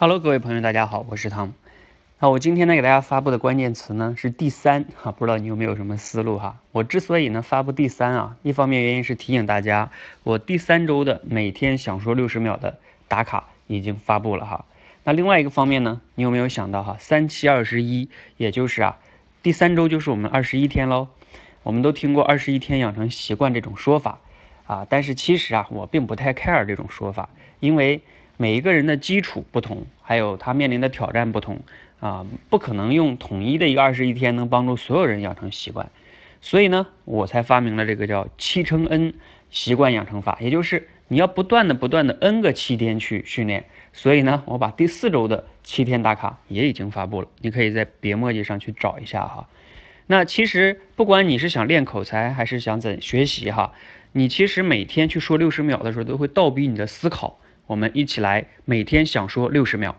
Hello，各位朋友，大家好，我是汤姆。那我今天呢给大家发布的关键词呢是第三 哈，不知道你有没有什么思路哈？我之所以呢发布第三啊，一方面原因是提醒大家，我第三周的每天想说六十秒的打卡已经发布了哈。那另外一个方面呢，你有没有想到哈？三七二十一，也就是啊，第三周就是我们二十一天喽。我们都听过二十一天养成习惯这种说法啊，但是其实啊，我并不太 care 这种说法，因为。每一个人的基础不同，还有他面临的挑战不同啊，不可能用统一的一个二十一天能帮助所有人养成习惯，所以呢，我才发明了这个叫七乘 N 习惯养成法，也就是你要不断的不断的 N 个七天去训练。所以呢，我把第四周的七天打卡也已经发布了，你可以在别墨迹上去找一下哈。那其实不管你是想练口才还是想怎学习哈，你其实每天去说六十秒的时候，都会倒逼你的思考。我们一起来，每天想说六十秒。